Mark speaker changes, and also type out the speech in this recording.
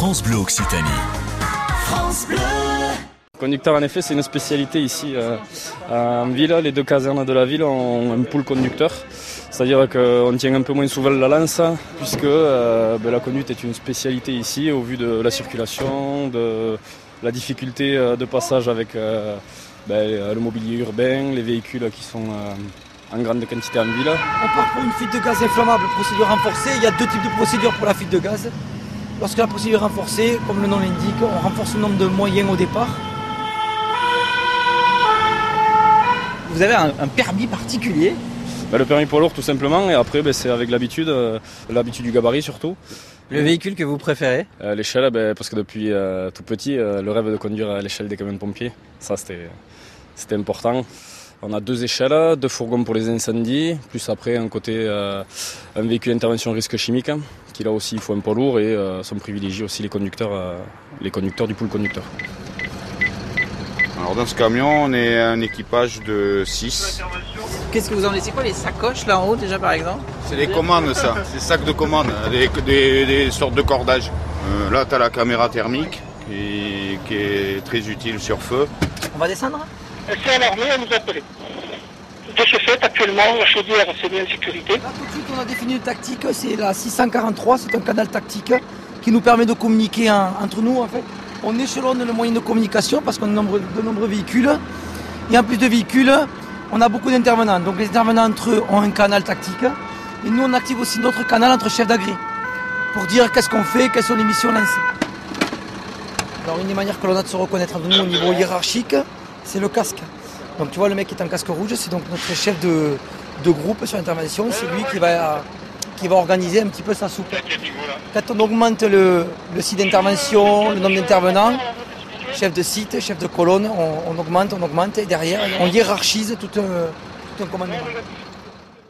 Speaker 1: France Bleu Occitanie.
Speaker 2: France Bleu.
Speaker 3: Conducteur, en effet, c'est une spécialité ici euh, en ville. Les deux casernes de la ville ont un pool conducteur. C'est-à-dire qu'on tient un peu moins souvent la lance, puisque euh, ben, la conduite est une spécialité ici, au vu de la circulation, de la difficulté euh, de passage avec euh, ben, le mobilier urbain, les véhicules qui sont euh, en grande quantité en ville.
Speaker 4: On part pour une fuite de gaz inflammable, procédure renforcée. Il y a deux types de procédures pour la fuite de gaz. Lorsque la procédure est renforcée, comme le nom l'indique, on renforce le nombre de moyens au départ.
Speaker 5: Vous avez un, un permis particulier?
Speaker 3: Ben, le permis poids lourd tout simplement, et après ben, c'est avec l'habitude, euh, l'habitude du gabarit surtout.
Speaker 5: Le véhicule que vous préférez?
Speaker 3: Euh, l'échelle, ben, parce que depuis euh, tout petit, euh, le rêve de conduire à l'échelle des camions de pompiers, ça c'était, c'était important. On a deux échelles, deux fourgons pour les incendies, plus après un côté euh, un véhicule intervention risque chimique, hein, qui là aussi il faut un poids lourd et euh, on privilégie aussi les conducteurs, euh, les conducteurs du pool conducteur.
Speaker 6: Alors dans ce camion, on est un équipage de 6.
Speaker 5: Qu'est-ce que vous en avez C'est quoi les sacoches là en haut déjà par exemple?
Speaker 6: C'est des commandes ça, c'est des sacs de commandes, des, des- des sortes de cordages. Euh, là tu as la caméra thermique qui, qui est très utile sur feu.
Speaker 4: On va descendre?
Speaker 7: C'est à l'armée à nous appeler. De ce fait, actuellement, la chaudière s'est mise en sécurité.
Speaker 4: Là tout de suite on a défini une tactique, c'est la 643, c'est un canal tactique qui nous permet de communiquer en- entre nous en fait. On échelonne le moyen de communication parce qu'on a de nombreux, véhicules. Et en plus de véhicules, on a beaucoup d'intervenants. Donc les intervenants entre eux ont un canal tactique. Et nous on active aussi notre canal entre chefs d'agré pour dire qu'est-ce qu'on fait, quelles sont les missions lancées. Alors une des manières que l'on a de se reconnaître entre nous au niveau hiérarchique, c'est le casque. Donc tu vois le mec qui est en casque rouge, c'est donc notre chef de, de groupe sur l'intervention, c'est lui qui va, qui va organiser un petit peu sa soupe. Quand on augmente le, le site d'intervention, le nombre d'intervenants, chef de site, chef de colonne, on, augmente, on augmente et derrière on hiérarchise tout tout un commandement.